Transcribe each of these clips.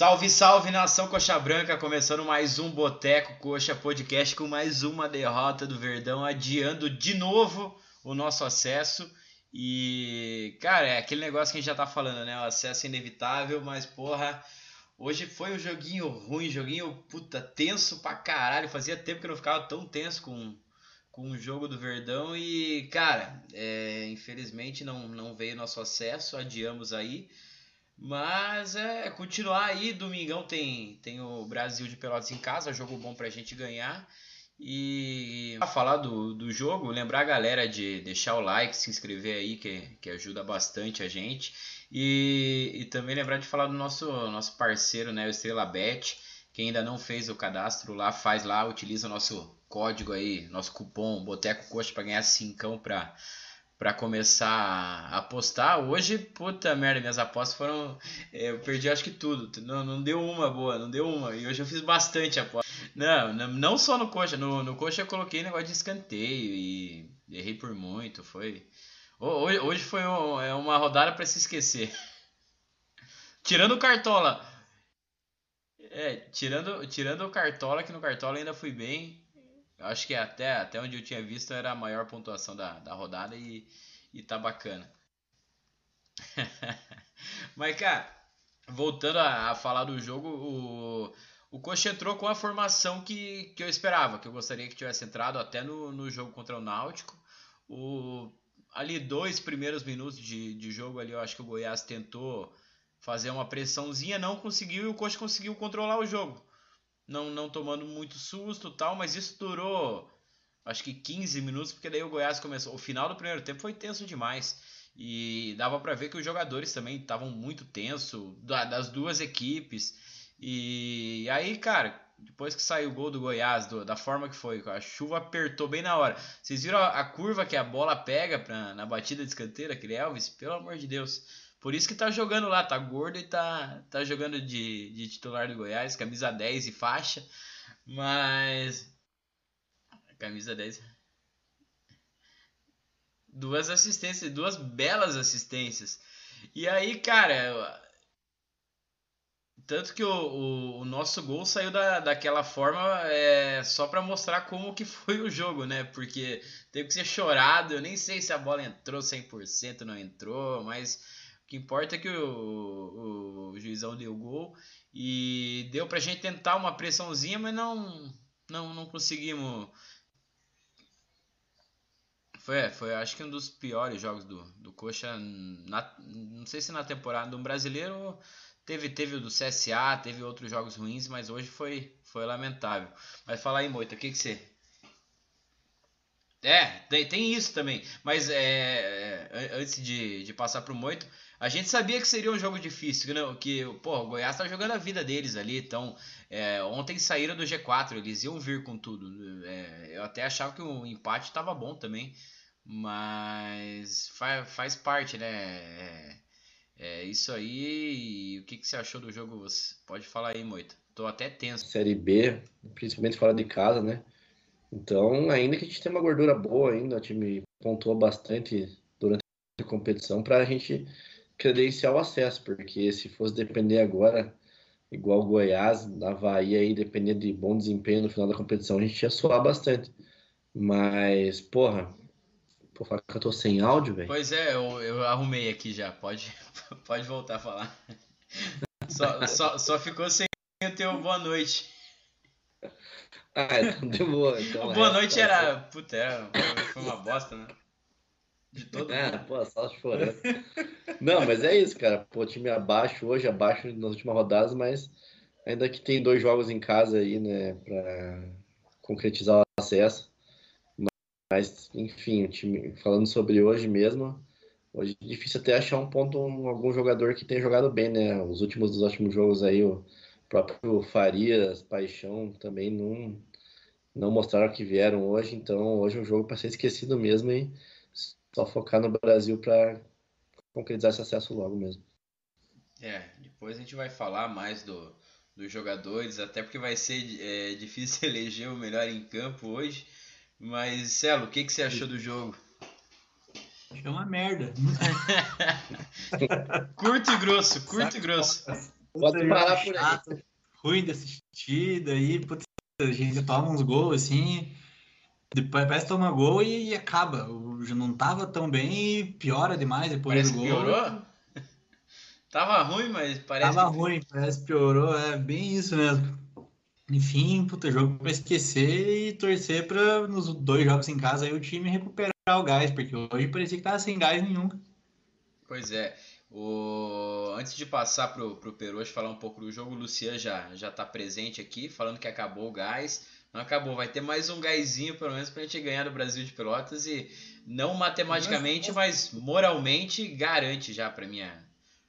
Salve, salve nação Coxa Branca, começando mais um Boteco Coxa Podcast com mais uma derrota do Verdão, adiando de novo o nosso acesso. E, cara, é aquele negócio que a gente já tá falando, né? O acesso é inevitável, mas porra, hoje foi um joguinho ruim, joguinho puta tenso pra caralho. Fazia tempo que eu não ficava tão tenso com, com o jogo do Verdão e, cara, é, infelizmente não, não veio nosso acesso, adiamos aí. Mas é continuar aí, domingão tem, tem o Brasil de Pelotas em casa, jogo bom pra gente ganhar. E a falar do, do jogo, lembrar a galera de deixar o like, se inscrever aí, que, que ajuda bastante a gente. E, e também lembrar de falar do nosso, nosso parceiro, né, o Estrela Bet. Quem ainda não fez o cadastro lá, faz lá, utiliza o nosso código aí, nosso cupom Boteco Coxa para ganhar 5 para para começar a apostar. Hoje, puta merda, minhas apostas foram. É, eu perdi acho que tudo. Não, não deu uma boa, não deu uma. E hoje eu fiz bastante aposta. Não, não só no coxa. No, no coxa eu coloquei negócio de escanteio e errei por muito. Foi. Hoje, hoje foi é uma rodada para se esquecer. Tirando o Cartola. É, tirando, tirando o Cartola, que no Cartola ainda fui bem. Acho que até, até onde eu tinha visto era a maior pontuação da, da rodada e, e tá bacana. Mas, cara, voltando a, a, falar do jogo, o, o Coxa entrou com a formação que, que eu esperava, que eu gostaria que tivesse entrado até no, no jogo contra o Náutico. O, ali, dois primeiros minutos de, de jogo ali, eu acho que o Goiás tentou fazer uma pressãozinha, não conseguiu e o Coxa conseguiu controlar o jogo não, não tomando muito susto tal, mas isso durou acho que 15 minutos, porque daí o Goiás começou. O final do primeiro tempo foi tenso demais. E dava para ver que os jogadores também estavam muito tenso das duas equipes. E aí, cara, depois que saiu o gol do Goiás, do, da forma que foi, a chuva apertou bem na hora. Vocês viram a, a curva que a bola pega pra, na batida de escanteio, aquele Elvis? Pelo amor de Deus. Por isso que tá jogando lá, tá gordo e tá, tá jogando de, de titular do Goiás, camisa 10 e faixa. Mas. Camisa 10. Duas assistências, duas belas assistências. E aí, cara. Tanto que o, o, o nosso gol saiu da, daquela forma é, só para mostrar como que foi o jogo, né? Porque teve que ser chorado. Eu nem sei se a bola entrou 100%, não entrou, mas que importa é que o, o, o juizão deu gol e deu pra gente tentar uma pressãozinha, mas não não, não conseguimos. Foi, foi acho que um dos piores jogos do, do Coxa, na, não sei se na temporada do brasileiro teve teve o do CSA, teve outros jogos ruins, mas hoje foi foi lamentável. Mas fala aí, Moita, o que que você é, tem, tem isso também. Mas é, é antes de, de passar pro Moito, a gente sabia que seria um jogo difícil, que, não, que pô, o Goiás tá jogando a vida deles ali, então é, ontem saíram do G4, eles iam vir com tudo. É, eu até achava que o empate estava bom também, mas faz, faz parte, né? É, é isso aí. O que, que você achou do jogo? Você pode falar aí, Moita. Tô até tenso. Série B, principalmente fora de casa, né? Então, ainda que a gente tenha uma gordura boa ainda, o time pontuou bastante durante a competição para a gente credenciar o acesso, porque se fosse depender agora, igual Goiás, Havaí aí, depender de bom desempenho no final da competição, a gente ia suar bastante. Mas, porra, por falar que eu tô sem áudio, velho. Pois é, eu, eu arrumei aqui já, pode, pode voltar a falar. Só, só, só ficou sem o teu boa noite. Ah, então deu boa. Então boa é, noite tá era. Puta, era, foi uma bosta, né? De todo é, mundo. pô, só chorando. Não, mas é isso, cara. Pô, time abaixo hoje, abaixo nas últimas rodadas, mas ainda que tem dois jogos em casa aí, né, pra concretizar o acesso. Mas, enfim, o time, falando sobre hoje mesmo, hoje é difícil até achar um ponto, um, algum jogador que tenha jogado bem, né? Os últimos dos últimos jogos aí, o próprio Farias, Paixão também não, não mostraram que vieram hoje, então hoje é um jogo para ser esquecido mesmo e só focar no Brasil para concretizar esse acesso logo mesmo. É, depois a gente vai falar mais do, dos jogadores, até porque vai ser é, difícil eleger o melhor em campo hoje. Mas, Celo, o que, que você achou do jogo? É uma merda. curto e grosso, curto Saca e grosso. Pode parar por aí. Ruim de assistir, daí putz, a gente toma uns gols assim, depois parece que toma gol e, e acaba. Já não tava tão bem e piora demais depois parece do gol. Piorou? tava ruim, mas parece. Tava que... ruim, parece que piorou, é bem isso mesmo. Enfim, puta, jogo pra esquecer e torcer pra nos dois jogos em casa aí o time recuperar o gás, porque hoje parecia que tava sem gás nenhum. Pois é. O... Antes de passar pro, pro Peroche falar um pouco do jogo, o Lucian já, já tá presente aqui, falando que acabou o gás. Não acabou, vai ter mais um gásinho, pelo menos, pra gente ganhar do Brasil de Pelotas e não matematicamente, mas moralmente garante já pra minha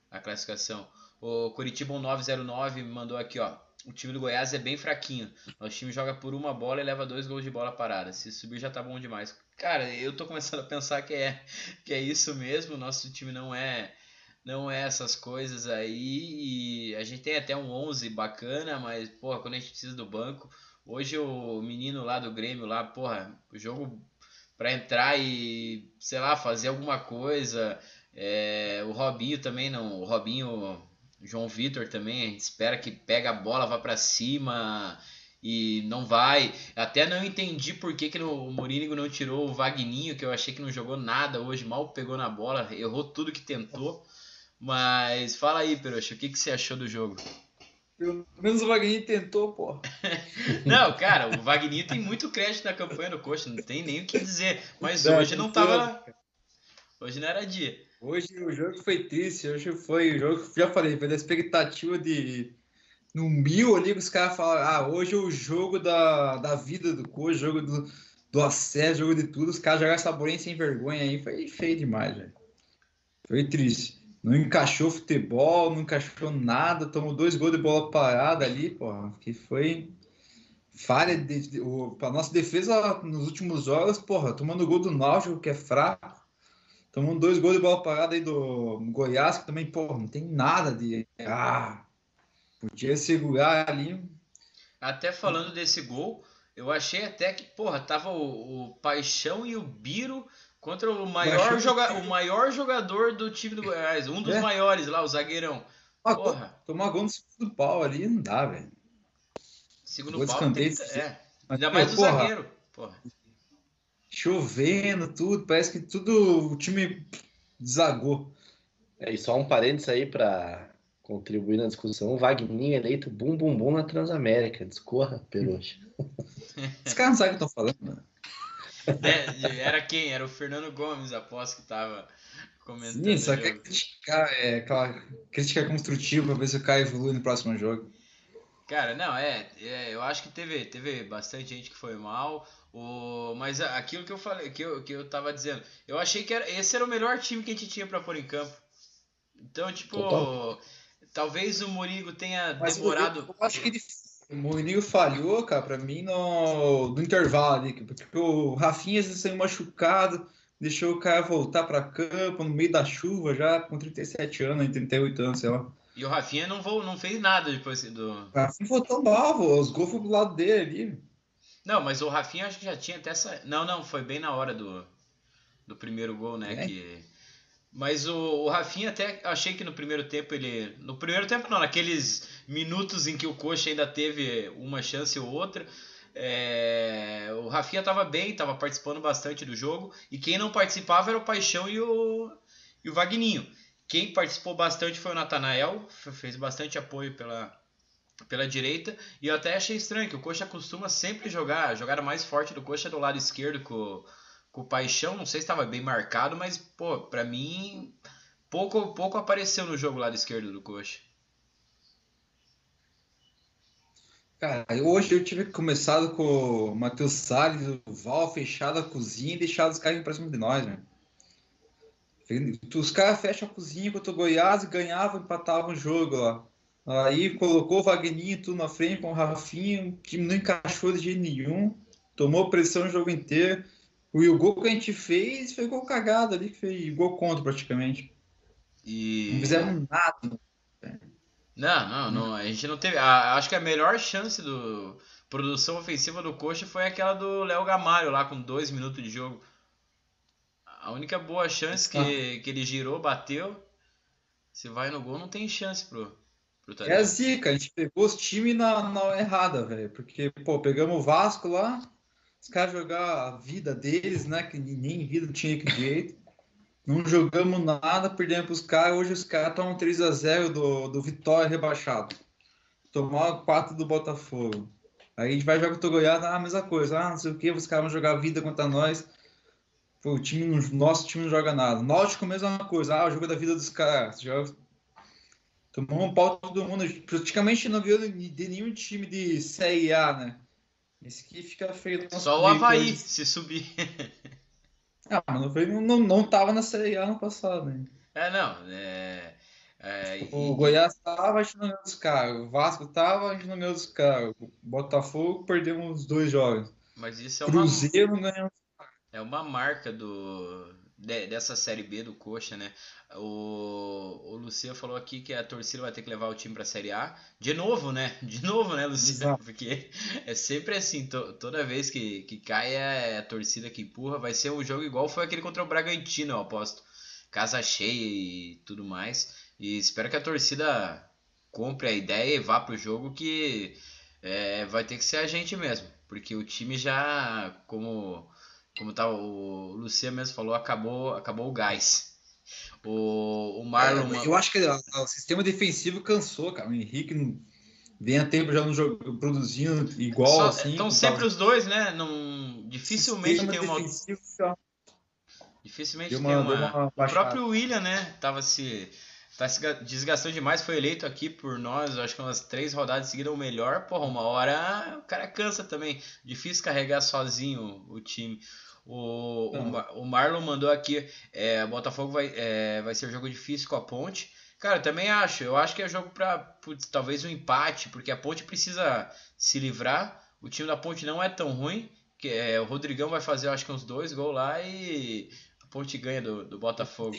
a classificação. O Curitiba 909 mandou aqui, ó. O time do Goiás é bem fraquinho. Nosso time joga por uma bola e leva dois gols de bola parada. Se subir já tá bom demais. Cara, eu tô começando a pensar que é, que é isso mesmo. Nosso time não é não é essas coisas aí. E a gente tem até um 11 bacana, mas, porra, quando a gente precisa do banco. Hoje o menino lá do Grêmio, lá, porra, o jogo para entrar e, sei lá, fazer alguma coisa. É, o Robinho também não. O Robinho João Vitor também, a gente espera que pega a bola, vá para cima e não vai. Até não entendi por que, que no, o Mourinho não tirou o Vagninho, que eu achei que não jogou nada hoje, mal pegou na bola, errou tudo que tentou. Mas fala aí, Peroxa, o que, que você achou do jogo? Pelo menos o Vagninho tentou, pô. não, cara, o Vagninho tem muito crédito na campanha do Coxa, não tem nem o que dizer. Mas hoje não tava. Hoje não era dia. Hoje o jogo foi triste, hoje foi o jogo, já falei, foi da expectativa de no mil ali que os caras falam, ah, hoje é o jogo da, da vida do coach, jogo do, do acesso, jogo de tudo, os caras jogaram essa bolinha sem vergonha aí, foi feio demais, velho. Foi triste. Não encaixou futebol, não encaixou nada, tomou dois gols de bola parada ali, porra, que foi falha de, de, o, pra nossa defesa nos últimos jogos, porra, tomando gol do Náutico, que é fraco, Tomou dois gols de bola parada aí do Goiás, que também, pô, não tem nada de. Ah, podia segurar ali. Até falando desse gol, eu achei até que, porra, tava o, o Paixão e o Biro contra o maior, joga o maior jogador do time do Goiás, um dos é. maiores lá, o zagueirão. Ah, porra. Tomar gol no segundo pau ali não dá, velho. Segundo pau, tem que... é. Ainda mais o zagueiro. Porra chovendo, tudo, parece que tudo o time desagou. É, e só um parênteses aí para contribuir na discussão, o Wagner eleito bum bum bum na Transamérica, discorra, Peruche. Os caras não sabem o que estão falando, mano. É, era quem? Era o Fernando Gomes, aposto que tava comentando. Sim, só quer criticar, é, aquela crítica construtiva para ver se o Caio evolui no próximo jogo. Cara, não, é, é, eu acho que teve, teve bastante gente que foi mal. O, mas aquilo que eu falei, que eu, que eu tava dizendo, eu achei que era, esse era o melhor time que a gente tinha para pôr em campo. Então, tipo, Total. talvez o Murigo tenha mas demorado. Eu, eu, acho que ele, o Murigo falhou, cara, para mim no, no intervalo ali, porque o Rafinha saiu machucado, deixou o cara voltar para campo no meio da chuva já com 37 anos, 38 anos, sei lá. E o Rafinha não, não fez nada depois do. O Rafinha voltou mal, os gols foram do lado dele ali. Não, mas o Rafinha acho que já tinha até essa. Não, não, foi bem na hora do, do primeiro gol, né? É? Que... Mas o, o Rafinha até achei que no primeiro tempo ele. No primeiro tempo não, naqueles minutos em que o Coxa ainda teve uma chance ou outra. É, o Rafinha estava bem, estava participando bastante do jogo. E quem não participava era o Paixão e o, e o Vagninho. Quem participou bastante foi o Natanael, fez bastante apoio pela, pela direita. E eu até achei estranho que o Coxa costuma sempre jogar, jogar mais forte do Coxa do lado esquerdo com, com o Paixão. Não sei se estava bem marcado, mas, pô, pra mim, pouco, pouco apareceu no jogo lado esquerdo do Coxa. Cara, hoje eu tive começado com o Matheus Salles, o Val, fechado a cozinha e deixado os caras pra cima de nós, né? Os caras fecham a cozinha contra o Goiás e ganhavam, empatavam o jogo lá. Aí colocou o Wagninho tudo na frente com o Rafinha, o time não encaixou de jeito nenhum, tomou pressão o jogo inteiro. O, o gol que a gente fez foi gol cagado ali, que foi gol contra praticamente. E... Não fizemos nada. Não, não, não, a gente não teve. A, acho que a melhor chance do produção ofensiva do Coxa foi aquela do Léo Gamalho lá com dois minutos de jogo. A única boa chance que, que ele girou, bateu. Se vai no gol, não tem chance pro, É a zica, a gente pegou os times na, na errada, velho. Porque, pô, pegamos o Vasco lá, os caras jogar a vida deles, né? Que nem vida tinha que jeito. Não jogamos nada, perdemos pros caras. Hoje os caras estão 3x0 do, do Vitória rebaixado. Tomaram 4 do Botafogo. Aí a gente vai jogar contra o Goiás, ah, a mesma coisa. Ah, não sei o que, os caras vão jogar vida contra nós. Pô, o time, nosso time não joga nada. Náutico, mesma coisa. Ah, o jogo da vida dos caras. Joga... Tomou um pau todo mundo. Praticamente não viu de nenhum time de Série A, né? Esse aqui fica feio. Só o Havaí, se subir. ah, mas não, foi, não, não tava na Série A no passado, né? É, não. É... É, o Goiás tava, a gente não ganhou dos caras. O Vasco tava, a gente não ganhou dos caras. O Botafogo perdemos dois jogos. Mas isso é uma. Cruzeiro não ganhou É uma marca do dessa série B do Coxa, né? O, o Luciano falou aqui que a torcida vai ter que levar o time para a Série A. De novo, né? De novo, né, Luciano? Porque é sempre assim, to, toda vez que, que cai é a torcida que empurra. Vai ser um jogo igual foi aquele contra o Bragantino, eu aposto. Casa cheia e tudo mais. E espero que a torcida compre a ideia e vá pro jogo que é, vai ter que ser a gente mesmo. Porque o time já, como, como tá, o Luciano mesmo falou, acabou, acabou o gás. O, o Marlon. É, eu acho que o sistema defensivo cansou, cara. O Henrique não vem a tempo já no jogo produzindo igual Só, assim. Estão sempre os dois, né? Não, dificilmente tem uma. Dificilmente tem uma. uma o próprio William, né? Tava se tá se desgastando demais, foi eleito aqui por nós, acho que umas três rodadas seguidas o melhor. Porra, uma hora o cara cansa também. Difícil carregar sozinho o time. O, o, o Marlon mandou aqui, é, Botafogo vai, é, vai ser um jogo difícil com a Ponte. Cara, eu também acho. Eu acho que é jogo para talvez um empate, porque a Ponte precisa se livrar. O time da Ponte não é tão ruim. Que, é, o Rodrigão vai fazer, acho que uns dois gols lá e a Ponte ganha do, do Botafogo.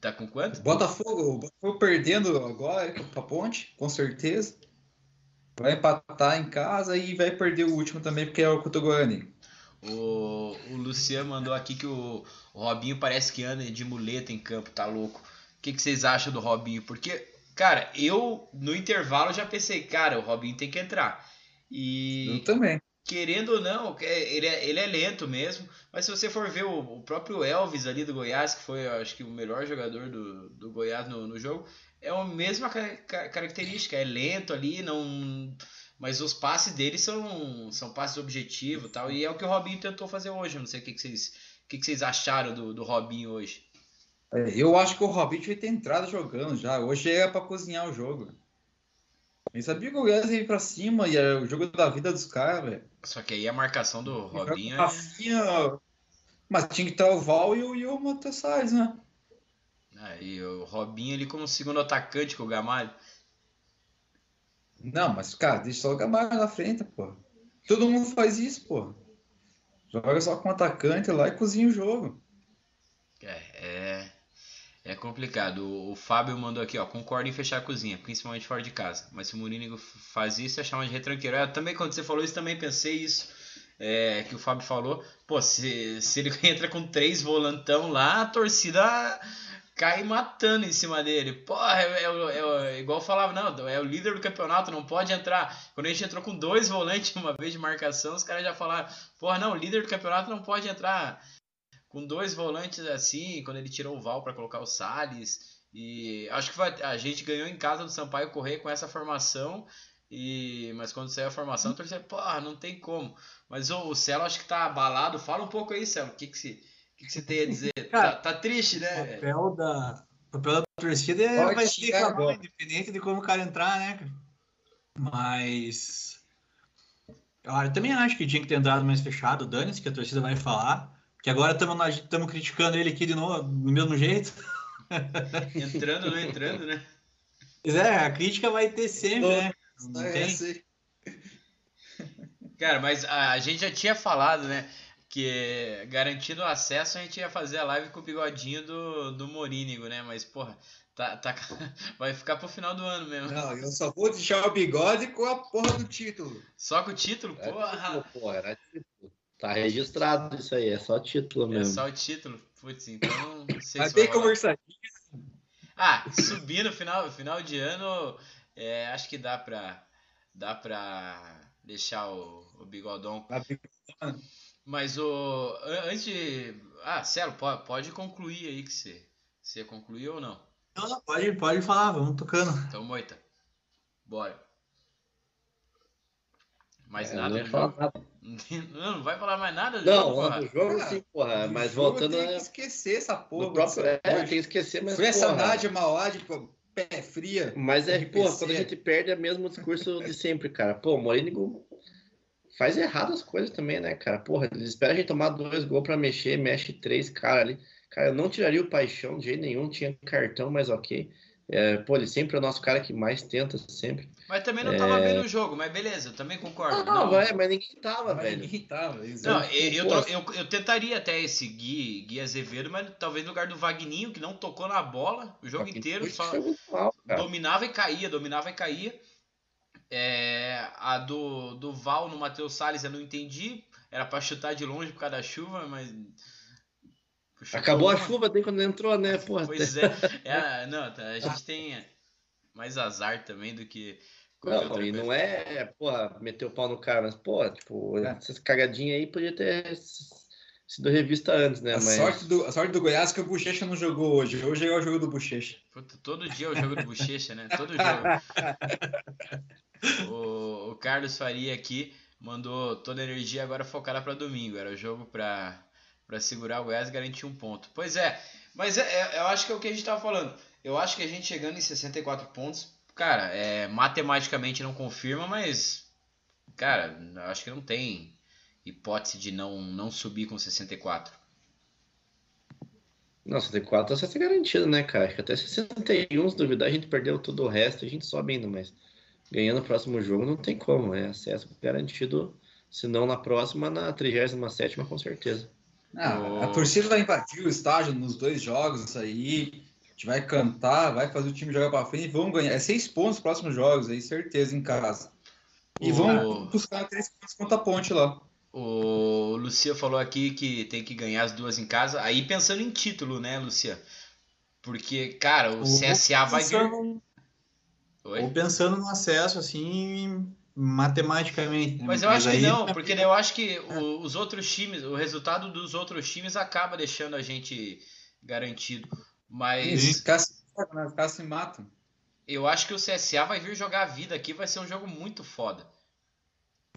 Tá com quanto? Botafogo, Botafogo perdendo agora com a Ponte, com certeza. Vai empatar em casa e vai perder o último também, porque é o Cotogorani. O, o Luciano mandou aqui que o, o, Robinho parece que anda de muleta em campo, tá louco. O que, que vocês acham do Robinho? Porque, cara, eu no intervalo já pensei, cara, o Robinho tem que entrar. E. Eu também querendo ou não, é, ele é, ele é lento mesmo, mas se você for ver o, o, próprio Elvis ali do Goiás, que foi, acho que, o melhor jogador do, do Goiás no, no jogo, é a mesma característica, é lento ali, não mas os passes dele são, são passes objetivos tal, e é o que o Robinho tentou fazer hoje, eu não sei o que, que, vocês, o que, que vocês acharam do, do Robinho hoje. É, eu acho que o Robinho devia ter entrado jogando já, hoje é para cozinhar o jogo. Ele sabia que o Goiás ia ir pra cima e era o jogo da vida dos caras, velho. Só que aí a marcação do Robinho é... Mas tinha que estar o Val e o, e o né? Aí o Robinho ali como segundo atacante com o Gamalho. Não, mas, cara, deixa só o Gamalho na frente, pô. Todo mundo faz isso, pô. Joga só com o atacante lá e cozinha o jogo. É, é, é complicado. O, o, Fábio mandou aqui, ó. Concordo em fechar a cozinha, principalmente fora de casa. Mas se o Mourinho faz isso, é chamar de retranqueiro. Eu também, quando você falou isso, também pensei isso. É, que o Fábio falou. Pô, se, se ele entra com três volantão lá, a torcida cai matando em cima dele. Porra, é, é, é, igual falava, não, é o líder do campeonato, não pode entrar. Quando a gente entrou com dois volantes uma vez de marcação, os caras já falaram, porra, não, o líder do campeonato não pode entrar com dois volantes assim, quando ele tirou o Val para colocar o Salles. E acho que vai, a gente ganhou em casa do Sampaio correr com essa formação. E, mas quando saiu a formação, torceu, porra, não tem como. Mas o, o Celo acho que tá abalado. Fala um pouco aí, Celo. O que, que, você, que, que você tem a dizer? Cara, tá, tá, triste, né? O papel da, o papel da torcida é, vai ser reclamar, independente de como o cara entrar, né? Mas. Eu também acho que tinha que ter entrado mais fechado. Dane-se que a torcida vai falar. Que agora estamos criticando ele aqui de novo, do mesmo jeito. entrando, não entrando, né? Pois é, a crítica vai ter sempre, né? Não é, tem. Cara, mas a, a, gente já tinha falado, né? Que garantindo o acesso a gente ia fazer a live com o bigodinho do, do Morínigo, né? Mas, porra, tá, tá, vai ficar pro final do ano mesmo. Não, eu só vou deixar o bigode com a porra do título. Só com o título? Porra! É título, porra, era título. Tá registrado isso aí, é só título é mesmo. É só o título? Putz, então não sei Mas se bem conversadinho. Ah, subir no final, final de ano, é, acho que dá pra, dá pra deixar o, o bigodão. Mas o. Antes de. Ah, Celo, pode, pode concluir aí que você, você concluiu ou não? Não, não, pode, pode falar, vamos tocando. Então, Moita, bora. Mais É, nada não jogo? nada. Não, não vai falar mais nada do Não, jogo, do jogo Cara, sim, porra. Mas voltando Tem que a- esquecer essa porra. próprio. É, tem que esquecer, mas. Foi essa porra, Nádia Mauá de pô, pé fria. Mas é, porra, quando a gente perde é mesmo o discurso de sempre, cara. Pô, o Morínigo faz errado as coisas também, né, cara? Porra, eles esperam a gente tomar dois gols pra mexer, mexe três, cara ali. Cara, eu não tiraria o paixão de jeito nenhum, tinha cartão, mas ok. É, pô, ele sempre é o nosso cara que mais tenta, sempre. Mas também não tava vendo o jogo, mas beleza, eu também concordo. Não, Não, vai, mas ninguém tava, Mas velho. ninguém tava, Não, exato. eu, eu, eu, eu tentaria até esse Gui, Gui Azevedo, mas talvez no lugar do Vagninho, que não tocou na bola o jogo inteiro, Isso só mal, dominava e caía, dominava e caía. É, a do, do Val no Matheus Salles eu não entendi. Era pra chutar de longe por causa da chuva, mas. chutou Acabou a chuva daí quando entrou, né, porra? Pois é. É, não, a gente tem mais azar também do que. Não, e não é, porra, meter o pau no cara, mas, porra, tipo, É. essas cagadinhas aí podia ter sido revista antes, né? A, mas... sorte do, a sorte do Goiás é que o Bochecha não jogou hoje. Hoje é o jogo do Bochecha. Puta, todo dia é o jogo do Bochecha, né? Todo jogo. o, o Carlos Faria aqui mandou toda a energia agora focada para domingo. Era o jogo para para segurar o Goiás e garantir um ponto. Pois é, mas é, é- eu acho que é o que a gente tava falando. Eu acho que a gente chegando em 64 pontos, cara, é, matematicamente não confirma, mas, cara, acho que não tem hipótese de não, não subir com 64. Não, 64 tá ser garantido, né, cara? Acho que até 61, se duvidar, a gente perdeu todo o resto, a gente sobe ainda, mas ganhando o próximo jogo não tem como, é acesso garantido, se não na próxima, na 37ª com certeza. Ah, A torcida vai invadir o estádio nos dois jogos isso aí. A gente vai cantar, vai fazer o time jogar pra frente e vão ganhar. É seis pontos nos próximos jogos aí, certeza, em casa. E O- vão buscar três pontos contra a ponte lá. O Lucia falou aqui que tem que ganhar as duas em casa. Aí pensando em título, né, Lucia? Porque, cara, o CSA vai vir. pensando, Oi? Ou pensando no acesso, assim, matematicamente. né? Mas eu acho que aí- não, porque eu acho que o- os outros times, o resultado dos outros times acaba deixando a gente garantido. Mas se, né? Se matam. eu acho que o CSA vai vir jogar a vida aqui, vai ser um jogo muito foda.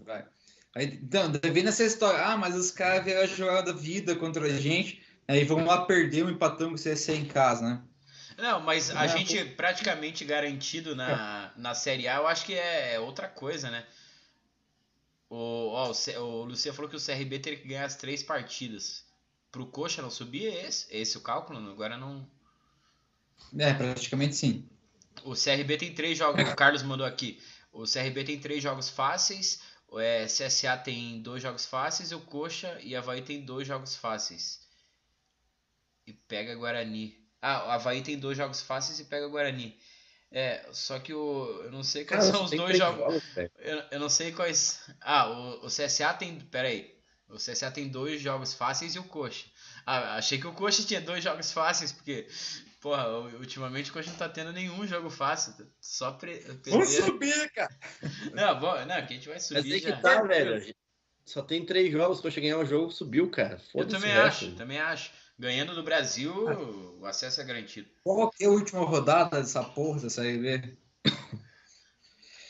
Vai. Aí, então, devendo essa história, ah, mas os caras vieram jogar da vida contra a gente, aí vamos lá perder um empatão com o CSA em casa, né? Não, mas a É, gente praticamente garantido na, na Série A, eu acho que é outra coisa, né? O, ó, o, o Lucia falou que o CRB teria que ganhar as três partidas. Pro Coxa não subir, é esse? É esse o cálculo? Agora não. É, praticamente sim. O CRB tem três jogos. O Carlos mandou aqui. O CRB tem três jogos fáceis. O é, CSA tem dois jogos fáceis. E o Coxa e Havaí tem dois jogos fáceis. E pega Guarani. Ah, o Havaí tem dois jogos fáceis e pega Guarani. É, só que o. Eu não sei quais Cara, são os dois jogos. velho. Eu, eu não sei quais. Ah, o, o CSA tem. Pera aí. O CSA tem dois jogos fáceis e o Coxa. Ah, achei que o Coxa tinha dois jogos fáceis, porque. Porra, ultimamente o Coxa não tá tendo nenhum jogo fácil. tá Só pre, Vamos subir, cara! Não, bom, não, que a gente vai Mas subir aí já. que tá, velho. Só tem três jogos, quando chegar o jogo, subiu, cara. Eu também o resto. acho, também acho. Ganhando do Brasil, o acesso é garantido. Qual que é a última rodada dessa porra dessa RB?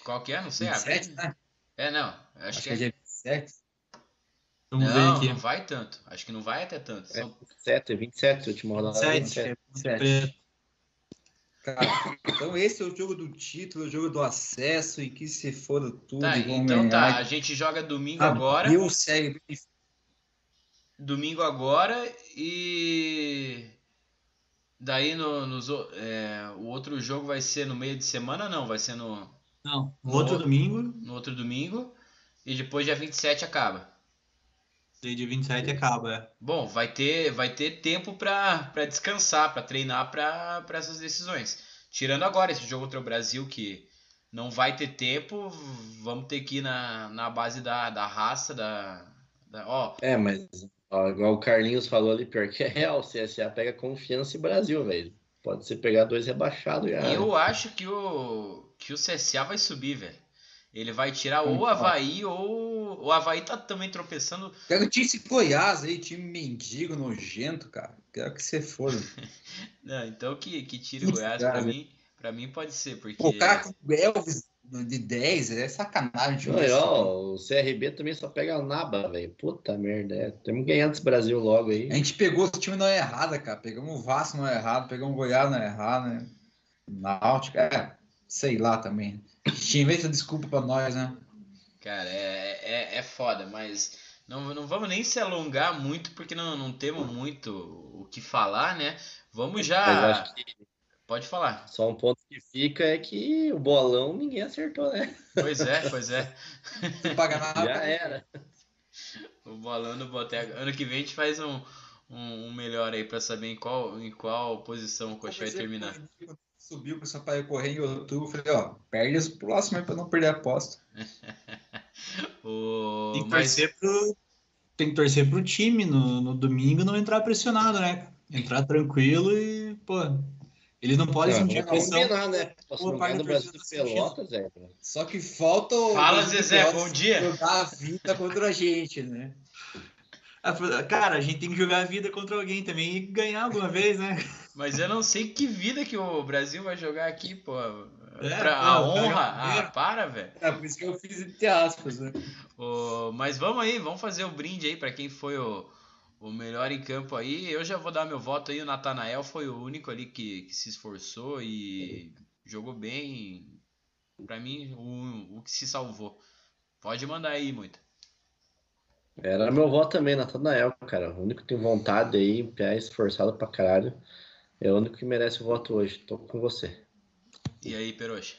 Qual que é? Não sei. ah, 27, né? É, não. Acho, Acho que que é é. dia 27. Vamos Não, ver aqui. não vai tanto. Acho que não vai até tanto. É. São- 27, 27, última rodada. 27. 27. Preto. Cara, então esse é o jogo do título, o jogo do acesso e que se foda tudo. Tá, então tá. ganhar. A gente joga domingo Ah, agora. E o CRB domingo agora e daí no, nos o- é, o outro jogo vai ser no meio de semana não vai ser no, Não, no outro domingo, no outro domingo e depois dia 27 acaba daí dia 27 acaba. é. bom vai ter vai ter tempo para descansar para treinar para essas decisões tirando agora esse jogo contra o Brasil que não vai ter tempo vamos ter que ir na, na base da, da raça da, da ó É, mas ó, igual o Carlinhos falou ali, pior que é real, o CSA pega confiança e Brasil, velho. Pode ser pegar dois rebaixados já. Eu acho que o, que o CSA vai subir, velho. Ele vai tirar ou o Havaí ou. O Havaí tá também tropeçando. Pega o time esse Goiás aí, time mendigo, nojento, cara. Quero que você for. Não, então que, que tire o Goiás pra mim. Pra mim pode ser, porque. O cara com o Elvis de 10 é sacanagem. Não, ó, o CRB também só pega a naba, velho. Puta merda. É. Temos ganhando esse Brasil logo aí. A gente pegou o time não é errado, cara. Pegamos o Vasco não é errado, pegamos o Goiás não é errado, né? Náutico, é, sei lá também. Inventa desculpa pra nós, né? Cara, é, é, é foda, mas não, não vamos nem se alongar muito, porque não, não temos muito o que falar, né? Vamos já. Pode falar. Só um ponto que fica é que o bolão ninguém acertou, né? Pois é, pois é. Não paga nada. Já era. O bolão do Boteco. Ano que vem a gente faz um, um, um melhor aí para saber em qual, em qual posição o Coxa vai terminar. Subiu para o Sampaio correr em outubro. Falei, ó, perde os próximos aí para não perder a aposta. o... Tem que torcer Mas... pro. Tem que torcer pro time no, no domingo não entrar pressionado, né? Entrar tranquilo e, pô, eles não podem sentir a pressão. Combinar, né? Posso jogar no Brasil Pelotas, Zé. Só que falta o. Fala, Zezé, bom dia. Jogar a vida contra a gente, né? Cara, a gente tem que jogar a vida contra alguém também e ganhar alguma vez, né? Mas eu não sei que vida que o Brasil vai jogar aqui, pô. É, pra, a honra. Ah, para, velho. É, por isso que eu fiz entre aspas, né? O, mas vamos aí, vamos fazer o brinde aí para quem foi o o melhor em campo aí, eu já vou dar meu voto aí. O Natanael foi o único ali que, que se esforçou e jogou bem. Para mim, o, o que se salvou. Pode mandar aí, muito. Era meu voto também, Natanael, cara. O único que tem vontade aí, pé esforçado pra caralho. É o único que merece o voto hoje. Tô com você. E aí, Peroxa?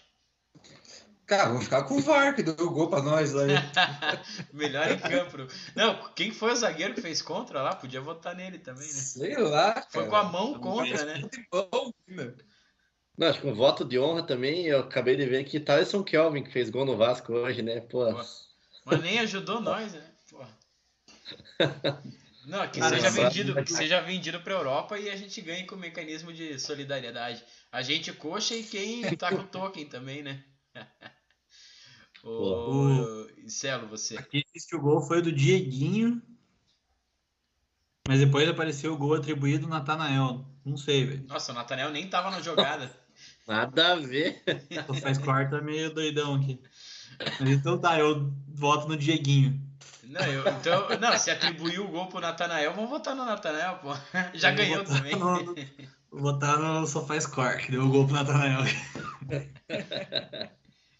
Cara, vou ficar com o VAR, que deu o gol pra nós lá. Melhor em campo. Não, quem foi o zagueiro que fez contra lá? Podia votar nele também, né? Sei lá. Cara. Foi com a mão contra, né? Não, acho que um voto de honra também, eu acabei de ver que Thaleson Kelvin, que fez gol no Vasco hoje, né? Pô. Pô. Mas nem ajudou nós, né? Não, que seja vendido, que seja vendido para Europa e a gente ganhe com o mecanismo de solidariedade. A gente coxa e quem tá com o token também, né? o... Celo, você. Aqui diz que o gol foi do Dieguinho, mas depois apareceu o gol atribuído ao Natanael. Não sei, velho. Nossa, o Natanael nem tava na jogada. Nada a ver. O faz quarta meio doidão aqui. Mas então tá, eu voto no Dieguinho. Não, eu, então, não, se atribuiu o gol pro Natanael, vamos votar no Natanael, pô. Já eu ganhou também. No, vou votar no Sofá Score, que deu o gol pro Natanael.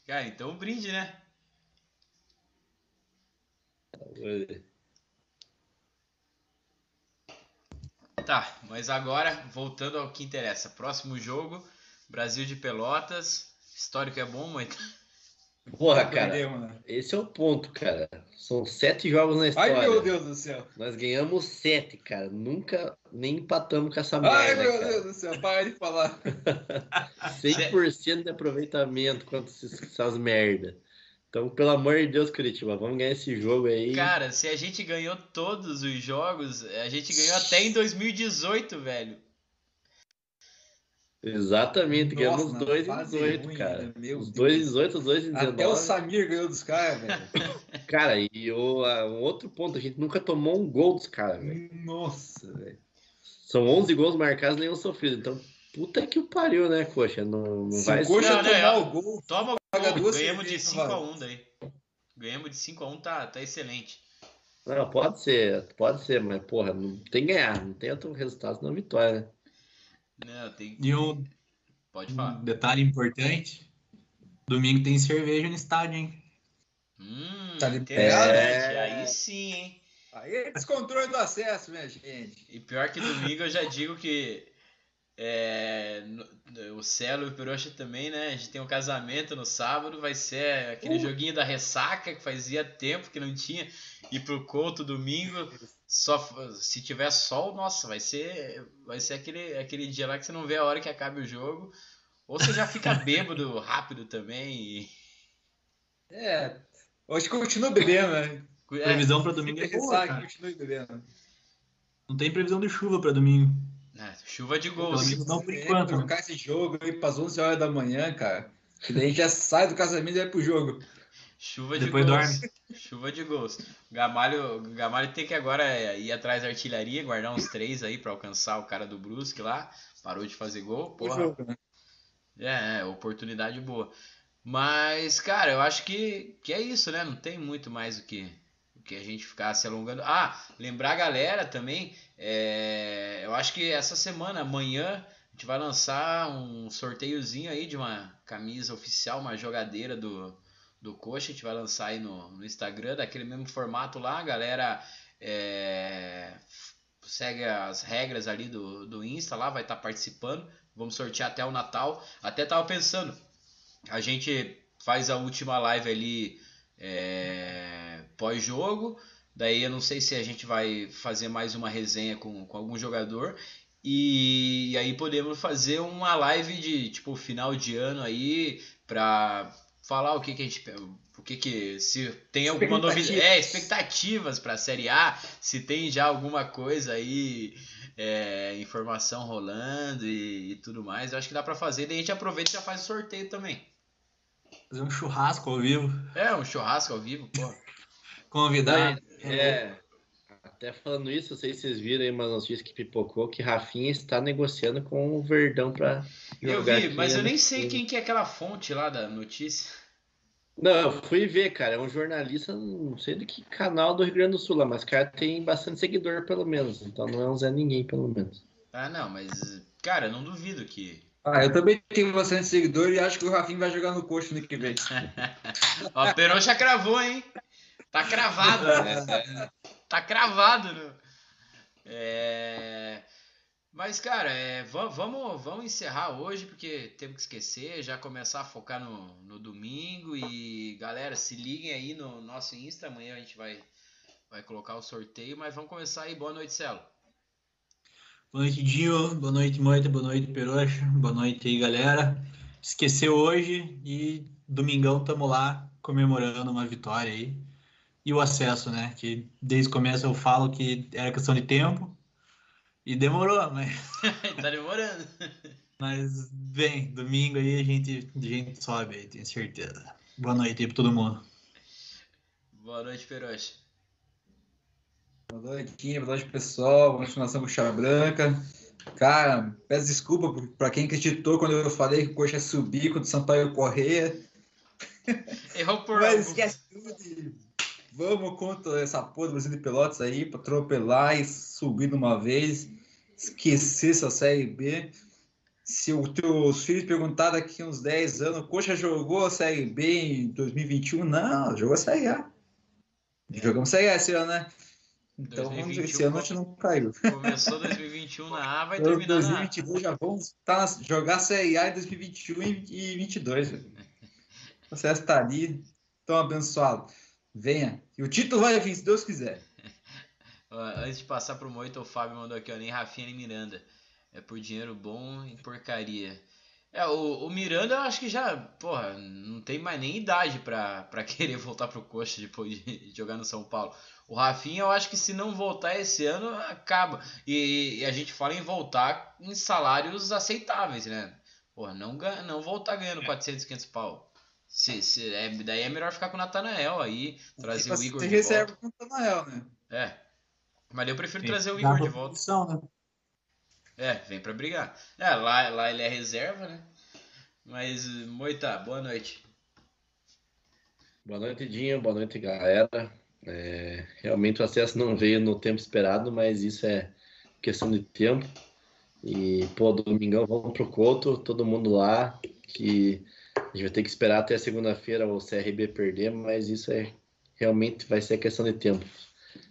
Cara, então um brinde, né? Tá, mas agora, voltando ao que interessa. Próximo jogo, Brasil de Pelotas. Histórico é bom, muito. Porra, cara. Esse é o ponto, cara. São sete jogos na história. Ai, meu Deus do céu. Nós ganhamos sete, cara. Nunca nem empatamos com essa merda. Ai, meu cara. Deus do céu. Para de falar. 100% de aproveitamento contra essas merda. Então, pelo amor de Deus, Curitiba, vamos ganhar esse jogo aí. Cara, se a gente ganhou todos os jogos, a gente ganhou até em 2018, velho. Exatamente, ganhamos os dois em 18, ruim, cara. Né? os dois em 18, os dois em 19. Até o Samir ganhou dos caras, velho. cara, e o, um outro ponto, a gente nunca tomou um gol dos caras, velho. Nossa, velho. São 11 gols marcados, nenhum sofrido. Então, puta que o pariu, né, Coxa? Não, não Se vai o Coxa não, tomar não, o gol, toma o gol. Ganhamos de 5x1 daí. Ganhamos de 5x1, tá, tá excelente. Não, pode ser, pode ser, mas, porra, não tem que ganhar. Não tem outro resultado senão vitória, né? Não, tem E um, Pode falar. Um detalhe importante: domingo tem cerveja no estádio, hein? Hum, tá liberado, é... Aí sim, hein? Aí é descontrole do acesso, minha gente. E pior que domingo eu já digo que é, o Celo e o Peroxa também, né? A gente tem um casamento no sábado, vai ser aquele uh. joguinho da ressaca que fazia tempo que não tinha. E pro Couto domingo, só se tiver sol, nossa, vai ser vai ser aquele, aquele dia lá que você não vê a hora que acabe o jogo. Ou você já fica bêbado rápido também. E... É, hoje continua bebendo, né? É, previsão para domingo é boa, Continue bebendo. Não tem previsão de chuva para domingo. É, chuva de gols. Não por enquanto. Né? Trocar esse jogo aí para as 11 horas da manhã, cara. Que daí já sai do casamento e vai pro jogo. Chuva de Depois gols. Dorme. Chuva de gols. Gamalho, Gamalho tem que agora ir atrás da artilharia, guardar uns três aí para alcançar o cara do Brusque lá. Parou de fazer gol. Porra. Jogo, né? É, é, oportunidade boa. Mas, cara, eu acho que, que é isso, né? Não tem muito mais o que, o que a gente ficar se alongando. Ah, lembrar a galera também. É, eu acho que essa semana, amanhã, a gente vai lançar um sorteiozinho aí de uma camisa oficial, uma jogadeira do, do Coxa. A gente vai lançar aí no, no Instagram, daquele mesmo formato lá. A galera é, segue as regras ali do, do Insta lá, vai estar tá participando. Vamos sortear até o Natal. Até tava pensando, a gente faz a última live ali é, pós-jogo. Daí eu não sei se a gente vai fazer mais uma resenha com, com algum jogador. E, e aí podemos fazer uma live de tipo final de ano aí pra falar o que, que a gente o que que se tem alguma novidade é expectativas para a série A se tem já alguma coisa aí é, informação rolando e, e, tudo mais eu acho que dá para fazer daí a gente aproveita e já faz o sorteio também. Fazer um churrasco ao vivo. É um churrasco ao vivo pô. Convidar é, é, até falando isso não sei se vocês viram aí uma notícia que pipocou que Rafinha está negociando com o Verdão para eu vi mas eu nem sei quem que é aquela fonte lá da notícia não, eu fui ver, cara. É um jornalista, não sei do que canal do Rio Grande do Sul, mas o cara tem bastante seguidor, pelo menos. Então não é um Zé Ninguém, pelo menos. Ah, não, mas, cara, eu não duvido que. Ah, eu também tenho bastante seguidor e acho que o Rafinha vai jogar no coxo no que vem. Ó, o Peron já cravou, hein? Tá cravado. É. tá cravado. Né? É. Mas, cara, é, vamos, encerrar hoje, porque temos que esquecer, já começar a focar no, no domingo. E, galera, se liguem aí no nosso Insta, amanhã a gente vai, vai colocar o sorteio, mas vamos começar aí. Boa noite, Celo. Boa noite, Dinho. Boa noite, Moita. Boa noite, Peroxa. Boa noite aí, galera. Esqueceu hoje e domingão tamo lá comemorando uma vitória aí. E o acesso, né? Que desde o começo eu falo que era questão de tempo e demorou, mas. tá demorando. Mas vem, domingo aí a gente, a gente sobe aí, tenho certeza. Boa noite aí pra todo mundo. Boa noite, Peroche. Boa noite, boa noite, pessoal. Boa noite, Nação Bucha Branca. Cara, peço desculpa para quem acreditou quando eu falei que o Coxa ia subir contra o Sampaio Correia. Errou por Mas esquece tudo vamos contra essa porra do Brasil de Pelotas aí, para atropelar e subir de uma vez esquecer essa Série B. Se os teus filhos perguntar daqui uns 10 anos, Coxa jogou a Série B em 2021? Não, jogou a Série A. Jogamos Série A esse ano, né? Então, 2021, esse ano a gente não caiu. Começou 2021 na A, vai terminar 2022 na A. já vamos tá, jogar Série A em 2021 e 2022. O processo está ali, tão abençoado. Venha. E o título vai vir, se Deus quiser. Antes de passar pro Moito, o Fábio mandou aqui, ó, nem Rafinha nem Miranda. É por dinheiro bom e porcaria. É, o, o Miranda eu acho que já, porra, não tem mais nem idade pra, pra querer voltar pro Coxa depois de jogar no São Paulo. O Rafinha eu acho que se não voltar esse ano, acaba. E, e a gente fala em voltar em salários aceitáveis, né? Porra, não, não voltar ganhando 400, 500 pau. Se, se, é, daí é melhor ficar com o Natanael aí, trazer o Igor de reserva com o Natanael, né? É. Mas eu prefiro Sim. trazer o Igor de volta. Posição, né? É, vem pra brigar. É, lá, lá ele é reserva, né? Mas, Moita, boa noite. Boa noite, Dinho. Boa noite, galera. É, realmente o acesso não veio no tempo esperado, mas isso é questão de tempo. E, pô, domingão vamos pro Couto, todo mundo lá, que gente vai ter que esperar até segunda-feira o CRB perder, mas isso é realmente vai ser questão de tempo.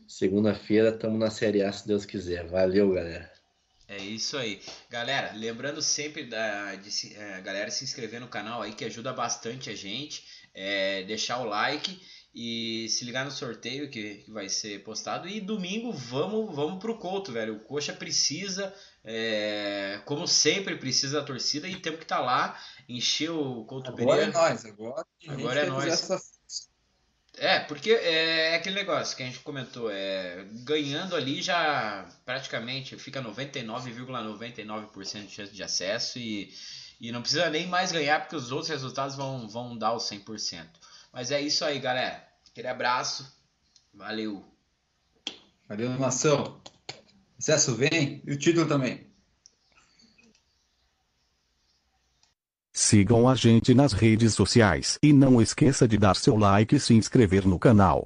Segunda-feira estamos na Série A, se Deus quiser. Valeu, galera. É isso aí. Galera, lembrando sempre da de, é, galera se inscrever no canal aí, que ajuda bastante a gente. É, deixar o like e se ligar no sorteio que, que, vai ser postado. E domingo vamos, vamos pro Couto, velho. O Coxa precisa, é, como sempre, precisa da torcida e temos que estar tá lá encher o Couto agora Pereira. É nós, agora, agora é nós. Essa... É, porque é, é aquele negócio que a gente comentou, é, ganhando ali já praticamente fica 99,99% ,99 de chance de acesso e, e não precisa nem mais ganhar porque os outros resultados vão, vão dar os 100%. Mas é isso aí, galera. Aquele abraço. Valeu. Valeu, nação. Acesso vem e o título também. Sigam a gente nas redes sociais e não esqueça de dar seu like e se inscrever no canal.